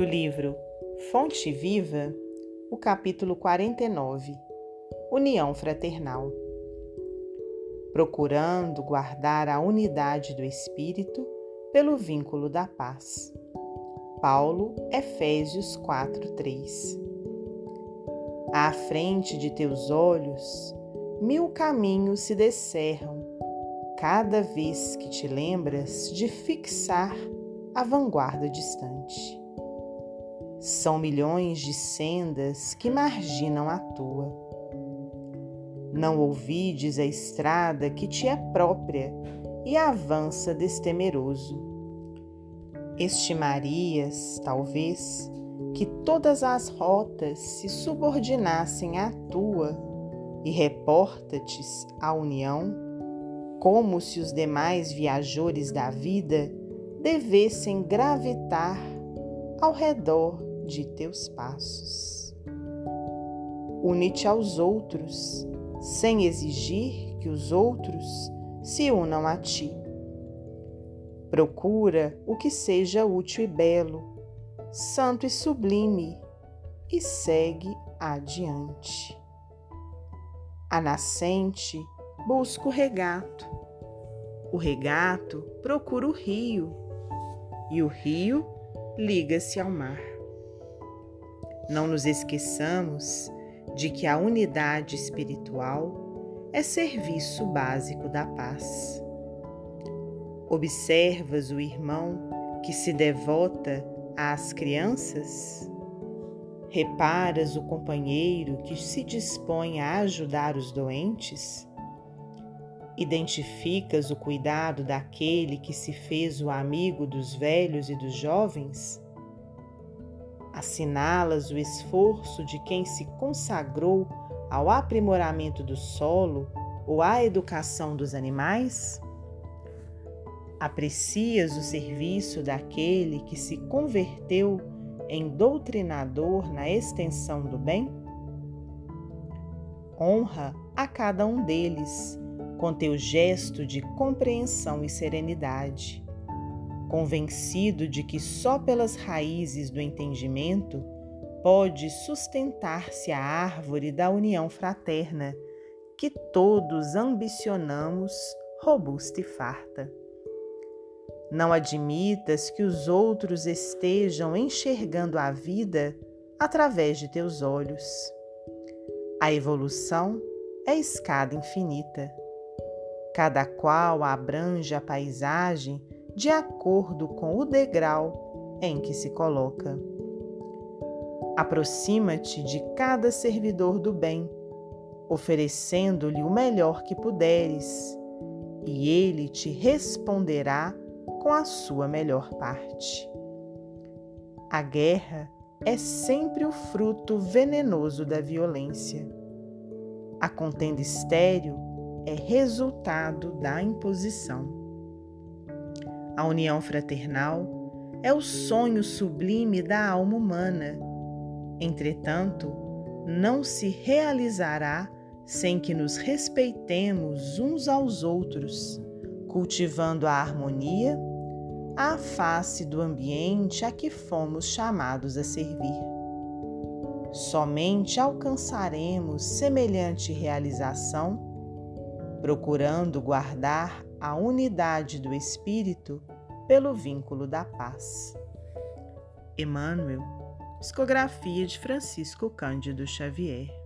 do livro Fonte Viva, o capítulo 49 União Fraternal. Procurando guardar a unidade do Espírito pelo vínculo da paz. Paulo, Efésios 4:3. À frente de teus olhos, mil caminhos se descerram, cada vez que te lembras de fixar a vanguarda distante. São milhões de sendas que marginam a tua. Não ouvides a estrada que te é própria e avança destemeroso. Estimarias, talvez, que todas as rotas se subordinassem à tua e reporta-te à união, como se os demais viajores da vida devessem gravitar ao redor de teus passos. Une-te aos outros, sem exigir que os outros se unam a ti. Procura o que seja útil e belo, santo e sublime, e segue adiante. A nascente busca o regato, o regato procura o rio, e o rio liga-se ao mar. Não nos esqueçamos de que a unidade espiritual é serviço básico da paz. Observas o irmão que se devota às crianças? Reparas o companheiro que se dispõe a ajudar os doentes? Identificas o cuidado daquele que se fez o amigo dos velhos e dos jovens? Assinalas o esforço de quem se consagrou ao aprimoramento do solo ou à educação dos animais? Aprecias o serviço daquele que se converteu em doutrinador na extensão do bem? Honra a cada um deles com teu gesto de compreensão e serenidade, convencido de que só pelas raízes do entendimento pode sustentar-se a árvore da união fraterna que todos ambicionamos robusta e farta. Não admitas que os outros estejam enxergando a vida através de teus olhos. A evolução é escada infinita. Cada qual abrange a paisagem de acordo com o degrau em que se coloca. Aproxima-te de cada servidor do bem, oferecendo-lhe o melhor que puderes, e ele te responderá com a sua melhor parte. A guerra é sempre o fruto venenoso da violência. A contenda estéril é resultado da imposição. A união fraternal é o sonho sublime da alma humana. Entretanto, não se realizará sem que nos respeitemos uns aos outros, cultivando a harmonia à face do ambiente a que fomos chamados a servir. Somente alcançaremos semelhante realização procurando guardar a unidade do espírito pelo vínculo da paz. Emmanuel, psicografia de Francisco Cândido Xavier.